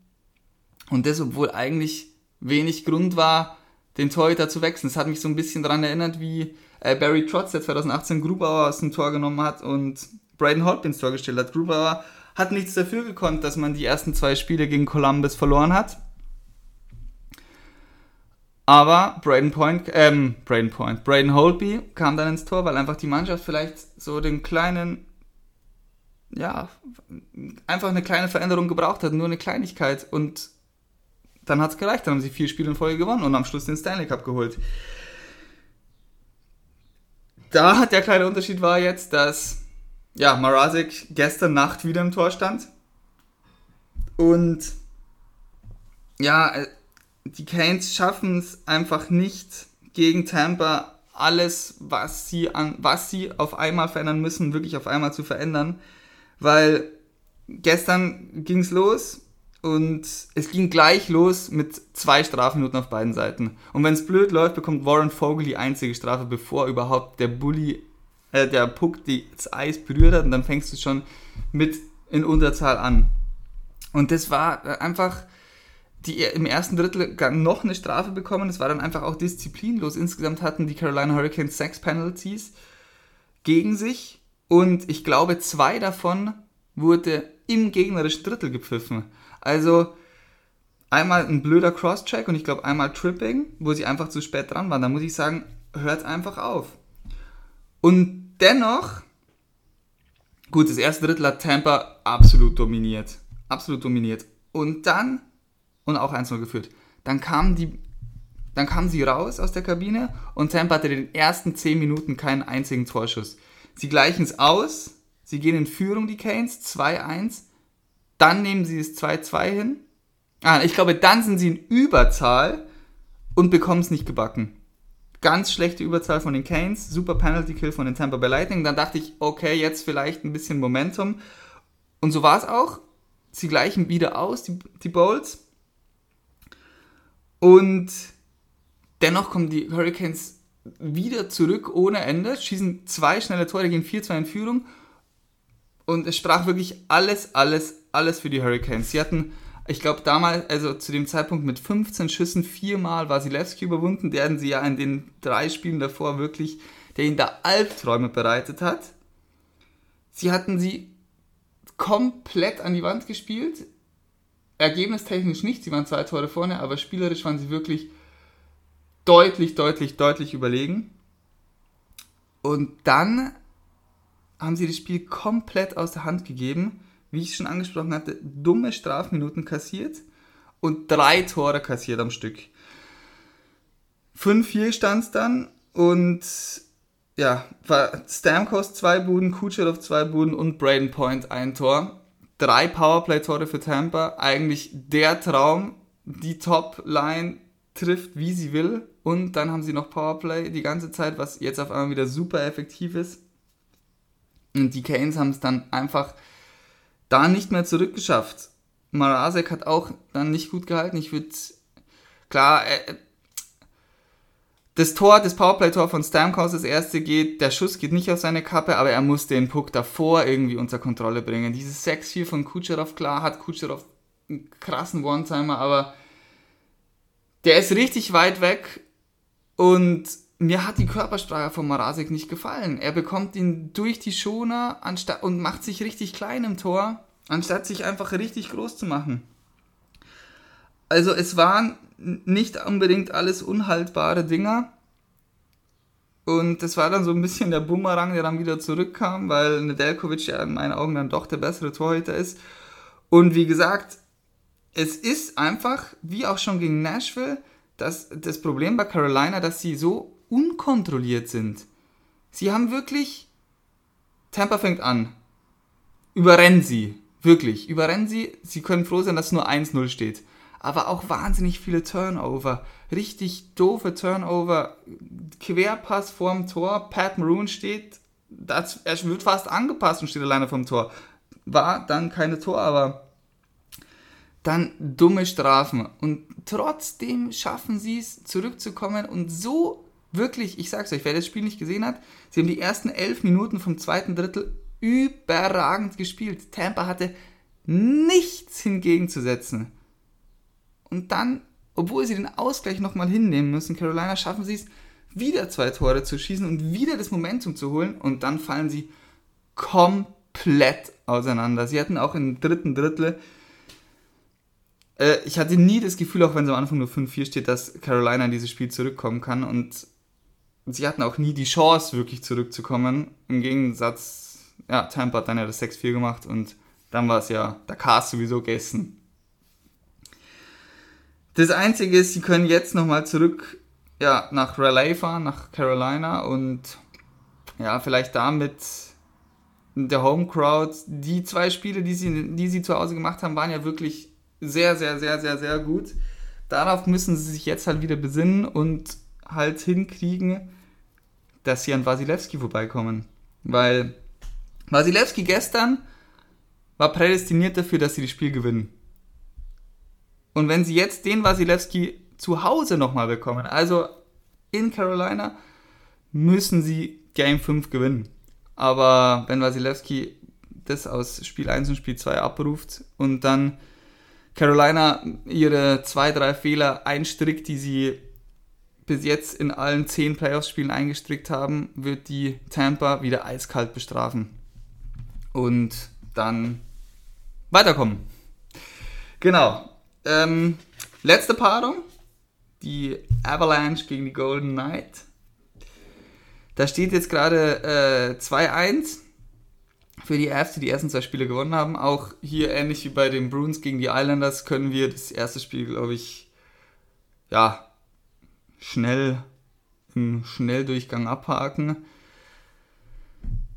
Und das, obwohl eigentlich wenig Grund war, den Torhüter zu wechseln. Das hat mich so ein bisschen daran erinnert, wie äh, Barry Trotz, der 2018 Grubauer aus dem Tor genommen hat und Braden Holtby ins Tor gestellt hat. Grubauer hat nichts dafür gekonnt, dass man die ersten zwei Spiele gegen Columbus verloren hat. Aber Braden Point, ähm, Braden Point, Braden Holtby kam dann ins Tor, weil einfach die Mannschaft vielleicht so den kleinen, ja, einfach eine kleine Veränderung gebraucht hat, nur eine Kleinigkeit. Und dann hat es gereicht, dann haben sie vier Spiele in Folge gewonnen und am Schluss den Stanley Cup geholt. Da hat der kleine Unterschied war jetzt, dass ja, Marasek gestern Nacht wieder im Tor stand. Und ja, die Canes schaffen es einfach nicht gegen Tampa alles, was sie an, was sie auf einmal verändern müssen, wirklich auf einmal zu verändern, weil gestern ging es los und es ging gleich los mit zwei Strafminuten auf beiden Seiten. Und wenn es blöd läuft, bekommt Warren Vogel die einzige Strafe, bevor überhaupt der Bully, äh, der Puck das Eis berührt hat und dann fängst du schon mit in Unterzahl an. Und das war einfach, die im ersten Drittel noch eine Strafe bekommen. Es war dann einfach auch disziplinlos. Insgesamt hatten die Carolina Hurricanes sechs Penalties gegen sich und ich glaube, zwei davon wurde im gegnerischen Drittel gepfiffen. Also einmal ein blöder Crosscheck und ich glaube einmal Tripping, wo sie einfach zu spät dran waren. Da muss ich sagen, hört einfach auf. Und dennoch, gut, das erste Drittel hat Tampa absolut dominiert. Absolut dominiert. Und dann, und auch 1-0 geführt, dann kamen die, dann kamen sie raus aus der Kabine und Tampa hatte in den ersten 10 Minuten keinen einzigen Torschuss. Sie gleichen es aus, sie gehen in Führung, die Canes, 2-1, dann nehmen sie es 2-2 hin. Ah, ich glaube, dann sind sie in Überzahl und bekommen es nicht gebacken. Ganz schlechte Überzahl von den Canes, super Penalty Kill von den Tampa Bay Lightning. Dann dachte ich, okay, jetzt vielleicht ein bisschen Momentum. Und so war es auch. Sie gleichen wieder aus, die, die Bowls. Und dennoch kommen die Hurricanes wieder zurück ohne Ende, schießen zwei schnelle Tore, gehen 4-2 in Führung. Und es sprach wirklich alles, alles, alles für die Hurricanes. Sie hatten ich glaube damals, also zu dem Zeitpunkt mit 15 Schüssen viermal Wasilewski überwunden, den sie ja in den drei Spielen davor wirklich, der ihnen da Albträume bereitet hat. Sie hatten sie komplett an die Wand gespielt. Ergebnistechnisch nicht, sie waren zwei Tore vorne, aber spielerisch waren sie wirklich deutlich, deutlich, deutlich überlegen. Und dann haben sie das Spiel komplett aus der Hand gegeben wie ich schon angesprochen hatte, dumme Strafminuten kassiert und drei Tore kassiert am Stück. 5-4 stand es dann und ja, war Stamkos zwei Buden, Kucherov zwei Buden und Braden Point ein Tor. Drei Powerplay-Tore für Tampa, eigentlich der Traum. Die Top-Line trifft, wie sie will. Und dann haben sie noch Powerplay die ganze Zeit, was jetzt auf einmal wieder super effektiv ist. Und die Canes haben es dann einfach da nicht mehr zurückgeschafft. Marasek hat auch dann nicht gut gehalten. Ich würde, klar, äh, das Tor, das Powerplay-Tor von Stamkos, das erste geht, der Schuss geht nicht auf seine Kappe, aber er muss den Puck davor irgendwie unter Kontrolle bringen. Dieses 6-4 von Kucherov, klar, hat Kucherov einen krassen One-Timer, aber der ist richtig weit weg und mir hat die Körpersprache von Marasek nicht gefallen. Er bekommt ihn durch die Schoner anstatt und macht sich richtig klein im Tor, anstatt sich einfach richtig groß zu machen. Also es waren nicht unbedingt alles unhaltbare Dinger. Und das war dann so ein bisschen der Bumerang, der dann wieder zurückkam, weil Nedeljkovic ja in meinen Augen dann doch der bessere Torhüter ist. Und wie gesagt, es ist einfach, wie auch schon gegen Nashville, das, das Problem bei Carolina, dass sie so unkontrolliert sind. Sie haben wirklich. Tampa fängt an. Überrennen sie. Wirklich. Überrennen sie. Sie können froh sein, dass nur 1-0 steht. Aber auch wahnsinnig viele Turnover. Richtig doofe Turnover. Querpass vorm Tor. Pat Maroon steht. Das, er wird fast angepasst und steht alleine vom Tor. War dann keine Tor, aber dann dumme Strafen. Und trotzdem schaffen sie es, zurückzukommen und so wirklich, ich sag's euch, wer das Spiel nicht gesehen hat, sie haben die ersten elf Minuten vom zweiten Drittel überragend gespielt. Tampa hatte nichts hingegenzusetzen. Und dann, obwohl sie den Ausgleich nochmal hinnehmen müssen, Carolina, schaffen sie es, wieder zwei Tore zu schießen und wieder das Momentum zu holen. Und dann fallen sie komplett auseinander. Sie hatten auch im dritten Drittel äh, ich hatte nie das Gefühl, auch wenn es am Anfang nur 5-4 steht, dass Carolina in dieses Spiel zurückkommen kann. Und sie hatten auch nie die Chance, wirklich zurückzukommen. Im Gegensatz, ja, Tampa hat dann ja das 6-4 gemacht und dann war es ja der Cast sowieso gegessen. Das Einzige ist, sie können jetzt nochmal zurück ja, nach Raleigh fahren, nach Carolina und ja, vielleicht damit der Home Crowd. Die zwei Spiele, die sie, die sie zu Hause gemacht haben, waren ja wirklich sehr, sehr, sehr, sehr, sehr gut. Darauf müssen sie sich jetzt halt wieder besinnen und halt hinkriegen, dass sie an Wasilewski vorbeikommen. Weil Wasilewski gestern war prädestiniert dafür, dass sie das Spiel gewinnen. Und wenn sie jetzt den Wasilewski zu Hause nochmal bekommen, also in Carolina, müssen sie Game 5 gewinnen. Aber wenn Wasilewski das aus Spiel 1 und Spiel 2 abruft und dann Carolina ihre zwei, drei Fehler einstrickt, die sie bis jetzt in allen zehn Playoffs-Spielen eingestrickt haben, wird die Tampa wieder eiskalt bestrafen. Und dann weiterkommen. Genau. Ähm, letzte Paarung. Die Avalanche gegen die Golden Knight. Da steht jetzt gerade äh, 2-1 für die Avs, die die ersten zwei Spiele gewonnen haben. Auch hier ähnlich wie bei den Bruins gegen die Islanders können wir das erste Spiel, glaube ich, ja, schnell im Schnelldurchgang abhaken.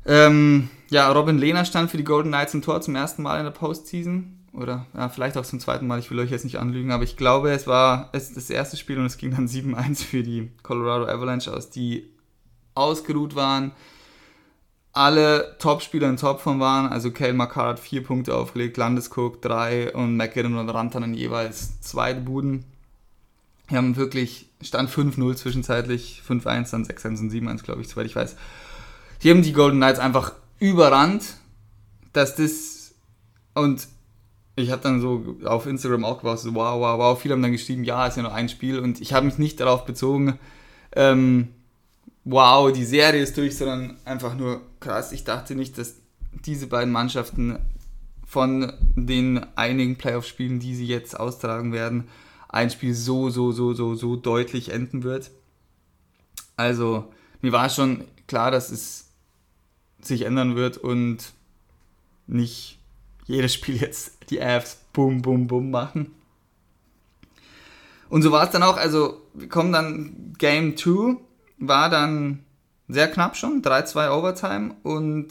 Ähm, ja, Robin Lehner stand für die Golden Knights im Tor zum ersten Mal in der Postseason. Oder ja, vielleicht auch zum zweiten Mal, ich will euch jetzt nicht anlügen, aber ich glaube, es war es das erste Spiel und es ging dann [laughs] 7-1 für die Colorado Avalanche aus, die ausgeruht waren alle Top-Spieler in Topform waren. Also Kale McCarr hat vier Punkte aufgelegt, Landeskog drei und McKinnon und Rantanen jeweils zwei Buden. Die haben wirklich, stand 5-0 zwischenzeitlich, 5-1, dann 6-1 und 7-1, glaube ich, soweit ich weiß. Die haben die Golden Knights einfach überrannt, dass das und ich habe dann so auf Instagram auch gewartet, so, wow, wow, wow. Viele haben dann geschrieben, ja, ist ja nur ein Spiel und ich habe mich nicht darauf bezogen, ähm, wow, die Serie ist durch, sondern einfach nur krass. Ich dachte nicht, dass diese beiden Mannschaften von den einigen Playoff-Spielen, die sie jetzt austragen werden, ein Spiel so, so, so, so, so deutlich enden wird. Also, mir war schon klar, dass es sich ändern wird und nicht jedes Spiel jetzt die Avs bum, bum, bum machen. Und so war es dann auch. Also, wir kommen dann Game 2 war dann sehr knapp schon, 3-2 Overtime und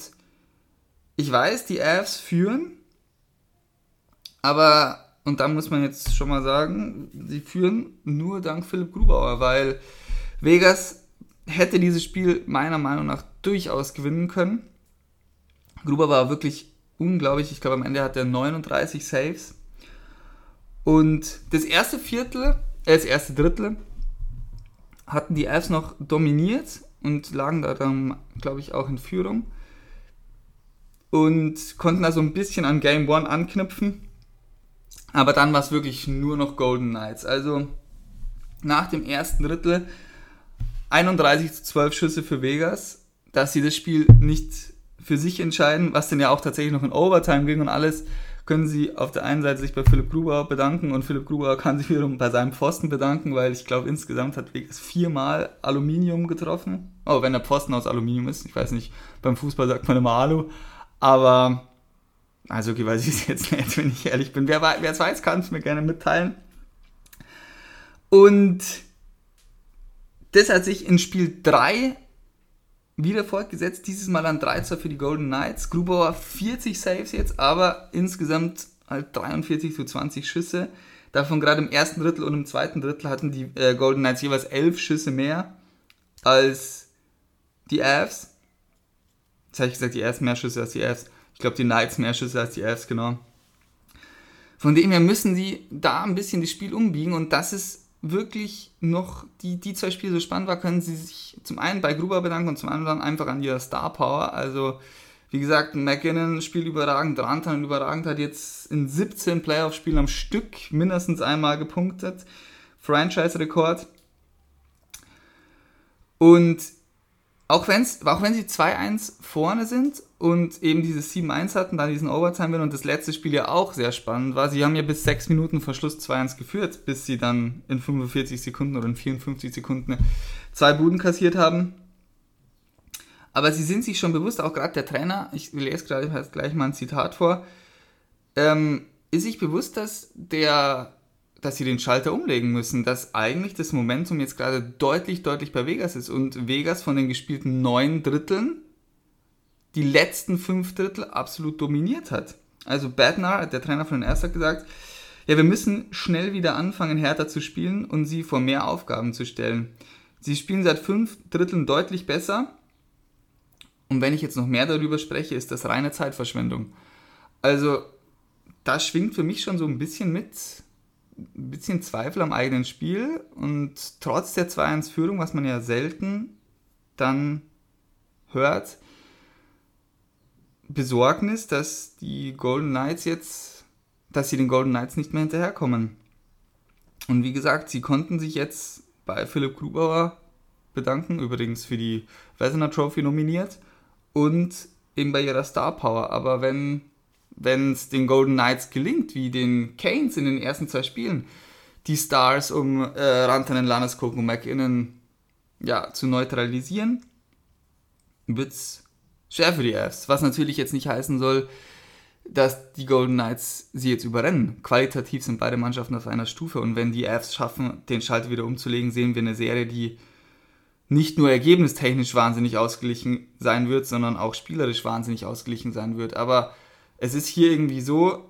ich weiß, die Avs führen, aber, und da muss man jetzt schon mal sagen, sie führen nur dank Philipp Grubauer, weil Vegas hätte dieses Spiel meiner Meinung nach durchaus gewinnen können. Gruber war wirklich unglaublich, ich glaube am Ende hat er 39 Saves und das erste Viertel, äh, das erste Drittel hatten die Avs noch dominiert und lagen da dann, glaube ich, auch in Führung. Und konnten also ein bisschen an Game One anknüpfen. Aber dann war es wirklich nur noch Golden Knights. Also nach dem ersten Drittel 31 zu 12 Schüsse für Vegas, dass sie das Spiel nicht für sich entscheiden, was denn ja auch tatsächlich noch in Overtime ging und alles können Sie auf der einen Seite sich bei Philipp Gruber bedanken und Philipp Gruber kann sich wiederum bei seinem Pfosten bedanken, weil ich glaube, insgesamt hat Vegas viermal Aluminium getroffen. Oh, wenn der Pfosten aus Aluminium ist. Ich weiß nicht, beim Fußball sagt man immer Alu. Aber, also okay, weiß ich es [laughs] jetzt nicht, wenn ich ehrlich bin. Wer, es weiß, kann es mir gerne mitteilen. Und das hat sich in Spiel 3 wieder fortgesetzt, dieses Mal an 13 für die Golden Knights. Grubauer 40 Saves jetzt, aber insgesamt halt 43 zu 20 Schüsse. Davon gerade im ersten Drittel und im zweiten Drittel hatten die äh, Golden Knights jeweils 11 Schüsse mehr als die Avs. Jetzt habe ich gesagt, die Avs mehr Schüsse als die Avs. Ich glaube, die Knights mehr Schüsse als die Avs, genau. Von dem her müssen sie da ein bisschen das Spiel umbiegen und das ist wirklich noch die, die zwei Spiele so spannend war, können sie sich zum einen bei Gruber bedanken und zum anderen einfach an ihrer Star Power. Also, wie gesagt, McKinnon spielt überragend, Rantan überragend, hat jetzt in 17 Playoff-Spielen am Stück mindestens einmal gepunktet. Franchise-Rekord. Und auch, wenn's, auch wenn sie 2-1 vorne sind und eben dieses 7-1 hatten, dann diesen Overtime und das letzte Spiel ja auch sehr spannend war. Sie haben ja bis 6 Minuten vor Schluss 2-1 geführt, bis sie dann in 45 Sekunden oder in 54 Sekunden zwei Buden kassiert haben. Aber sie sind sich schon bewusst, auch gerade der Trainer, ich lese gerade gleich mal ein Zitat vor, ähm, ist sich bewusst, dass der dass sie den Schalter umlegen müssen, dass eigentlich das Momentum jetzt gerade deutlich, deutlich bei Vegas ist und Vegas von den gespielten neun Dritteln die letzten fünf Drittel absolut dominiert hat. Also Badnar, der Trainer von den Ersten, hat gesagt, ja, wir müssen schnell wieder anfangen, härter zu spielen und sie vor mehr Aufgaben zu stellen. Sie spielen seit fünf Dritteln deutlich besser. Und wenn ich jetzt noch mehr darüber spreche, ist das reine Zeitverschwendung. Also, da schwingt für mich schon so ein bisschen mit, ein bisschen Zweifel am eigenen Spiel und trotz der 2-1-Führung, was man ja selten dann hört, Besorgnis, dass die Golden Knights jetzt dass sie den Golden Knights nicht mehr hinterherkommen. Und wie gesagt, sie konnten sich jetzt bei Philipp Grubauer bedanken, übrigens für die Vezina Trophy nominiert und eben bei ihrer Star Power. Aber wenn es den Golden Knights gelingt, wie den Canes in den ersten zwei Spielen, die Stars um äh, Rantanen, Landeskog und McKinnon ja, zu neutralisieren, wird es schwer für die Avs. Was natürlich jetzt nicht heißen soll, dass die Golden Knights sie jetzt überrennen. Qualitativ sind beide Mannschaften auf einer Stufe und wenn die Avs schaffen, den Schalter wieder umzulegen, sehen wir eine Serie, die nicht nur ergebnistechnisch wahnsinnig ausgeglichen sein wird, sondern auch spielerisch wahnsinnig ausgeglichen sein wird. Aber es ist hier irgendwie so,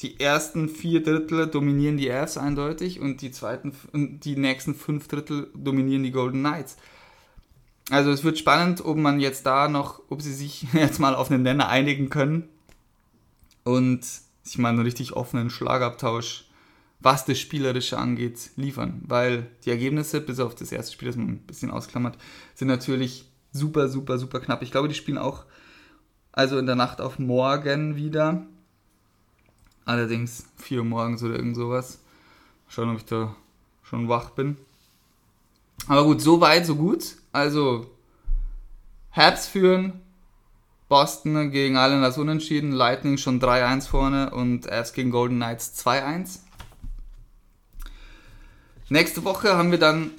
die ersten vier Drittel dominieren die Avs eindeutig und die zweiten, die nächsten fünf Drittel dominieren die Golden Knights. Also es wird spannend, ob man jetzt da noch, ob sie sich [laughs] jetzt mal auf einen Nenner einigen können und sich mal einen richtig offenen Schlagabtausch, was das Spielerische angeht, liefern. Weil die Ergebnisse, bis auf das erste Spiel, das man ein bisschen ausklammert, sind natürlich super, super, super knapp. Ich glaube, die spielen auch also in der Nacht auf morgen wieder. Allerdings 4 Uhr morgens oder irgend sowas. Schauen, ob ich da schon wach bin. Aber gut, so weit, so gut. Also, Habs führen, Boston gegen Islanders unentschieden, Lightning schon 3-1 vorne und Avs gegen Golden Knights 2-1. Nächste Woche haben wir dann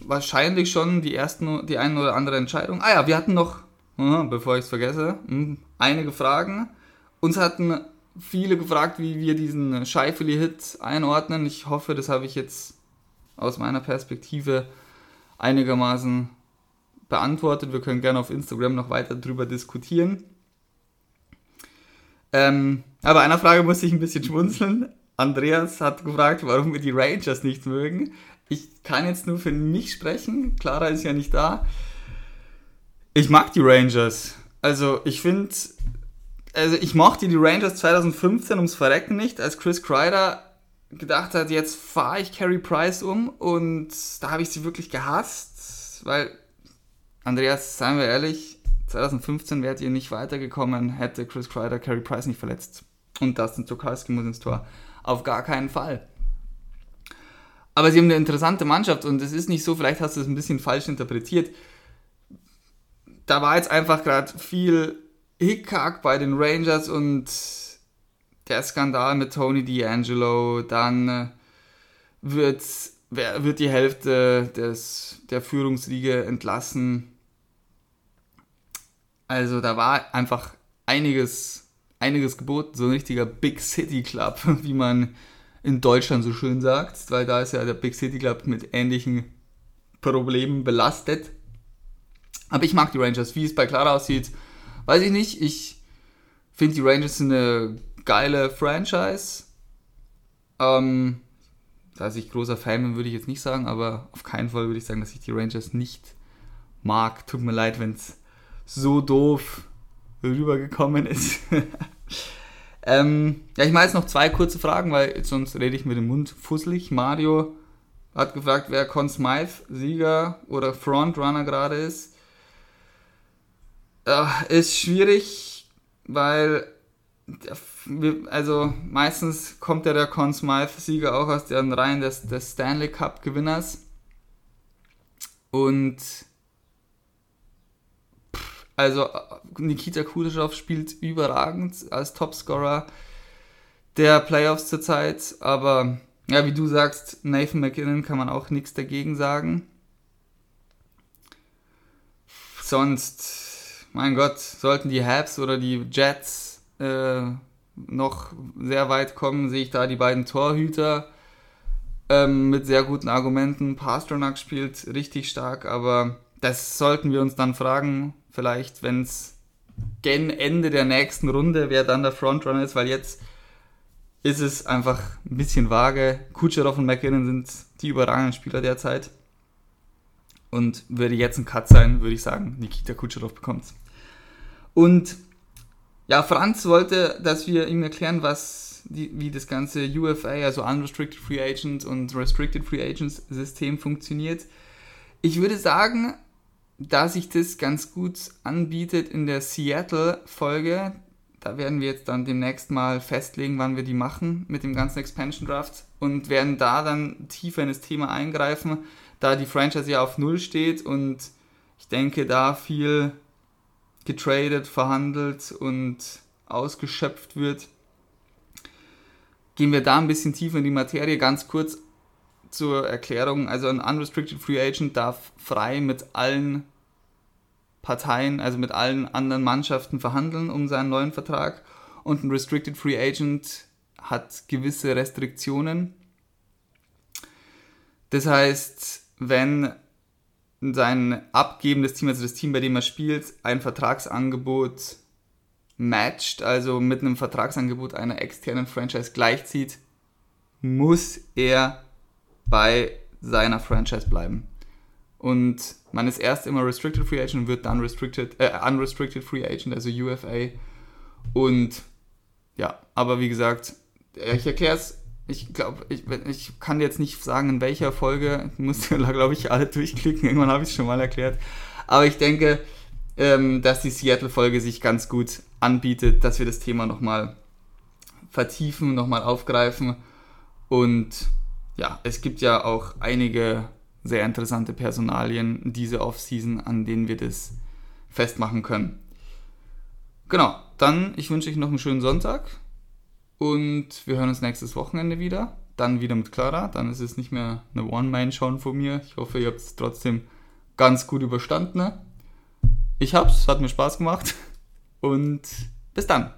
wahrscheinlich schon die ersten, die eine oder andere Entscheidung. Ah ja, wir hatten noch, bevor ich es vergesse, hm, einige Fragen. Uns hatten viele gefragt, wie wir diesen Scheifeli-Hit einordnen. Ich hoffe, das habe ich jetzt aus meiner Perspektive einigermaßen beantwortet. Wir können gerne auf Instagram noch weiter drüber diskutieren. Ähm, aber einer Frage musste ich ein bisschen schmunzeln. Andreas hat gefragt, warum wir die Rangers nicht mögen. Ich kann jetzt nur für mich sprechen. Clara ist ja nicht da. Ich mag die Rangers. Also ich finde, also ich mochte die Rangers 2015 ums Verrecken nicht, als Chris Kreider gedacht hat, jetzt fahre ich Carey Price um und da habe ich sie wirklich gehasst, weil Andreas, seien wir ehrlich, 2015 wärt ihr nicht weitergekommen, hätte Chris Kreider Carey Price nicht verletzt. Und Dustin Tokarski muss ins Tor. Auf gar keinen Fall. Aber sie haben eine interessante Mannschaft und es ist nicht so, vielleicht hast du es ein bisschen falsch interpretiert. Da war jetzt einfach gerade viel Hickhack bei den Rangers und der Skandal mit Tony D'Angelo, dann äh, wird, wird die Hälfte des, der Führungsriege entlassen. Also da war einfach einiges, einiges geboten, so ein richtiger Big City Club, [laughs] wie man in Deutschland so schön sagt, weil da ist ja der Big City Club mit ähnlichen Problemen belastet. Aber ich mag die Rangers. Wie es bei Clara aussieht, weiß ich nicht. Ich finde die Rangers eine geile Franchise. Ähm, dass ich großer Fan bin, würde ich jetzt nicht sagen, aber auf keinen Fall würde ich sagen, dass ich die Rangers nicht mag. Tut mir leid, wenn es so doof rübergekommen ist. [laughs] ähm, ja, ich mache jetzt noch zwei kurze Fragen, weil sonst rede ich mit dem Mund fusselig. Mario hat gefragt, wer Con Smythe Sieger oder Frontrunner gerade ist. Äh, ist schwierig, weil also meistens kommt ja der Conn Smythe-Sieger auch aus den Reihen des, des Stanley Cup-Gewinners. Und also Nikita Kudashev spielt überragend als Topscorer der Playoffs zurzeit, aber ja, wie du sagst, Nathan McKinnon kann man auch nichts dagegen sagen. Sonst, mein Gott, sollten die Habs oder die Jets äh, noch sehr weit kommen, sehe ich da die beiden Torhüter ähm, mit sehr guten Argumenten. Pasternak spielt richtig stark, aber das sollten wir uns dann fragen, vielleicht, wenn es gen Ende der nächsten Runde, wer dann der Frontrunner ist, weil jetzt ist es einfach ein bisschen vage. Kutscherow und McKinnon sind die überragenden Spieler derzeit. Und würde jetzt ein Cut sein, würde ich sagen, Nikita Kutscherow bekommt's. Und ja, Franz wollte, dass wir ihm erklären, was die, wie das ganze UFA, also Unrestricted Free Agent und Restricted Free Agents System funktioniert. Ich würde sagen, da sich das ganz gut anbietet in der Seattle-Folge, da werden wir jetzt dann demnächst mal festlegen, wann wir die machen mit dem ganzen Expansion Draft und werden da dann tiefer in das Thema eingreifen, da die Franchise ja auf Null steht und ich denke, da viel getradet, verhandelt und ausgeschöpft wird. Gehen wir da ein bisschen tiefer in die Materie. Ganz kurz zur Erklärung. Also ein Unrestricted Free Agent darf frei mit allen Parteien, also mit allen anderen Mannschaften verhandeln um seinen neuen Vertrag. Und ein Restricted Free Agent hat gewisse Restriktionen. Das heißt, wenn sein abgebendes Team, also das Team, bei dem er spielt, ein Vertragsangebot matcht, also mit einem Vertragsangebot einer externen Franchise gleichzieht, muss er bei seiner Franchise bleiben. Und man ist erst immer Restricted Free Agent und wird dann Restricted, äh, Unrestricted Free Agent, also UFA. Und ja, aber wie gesagt, ich erkläre es, ich glaube, ich, ich kann jetzt nicht sagen, in welcher Folge, [laughs] ich musste, glaube ich, alle durchklicken, irgendwann habe ich es schon mal erklärt. Aber ich denke, ähm, dass die Seattle-Folge sich ganz gut anbietet, dass wir das Thema nochmal vertiefen, nochmal aufgreifen. Und ja, es gibt ja auch einige sehr interessante Personalien diese Offseason, an denen wir das festmachen können. Genau, dann ich wünsche euch noch einen schönen Sonntag und wir hören uns nächstes Wochenende wieder. Dann wieder mit Clara, dann ist es nicht mehr eine One-Man-Show von mir. Ich hoffe, ihr habt es trotzdem ganz gut überstanden. Ich hab's, hat mir Spaß gemacht und bis dann.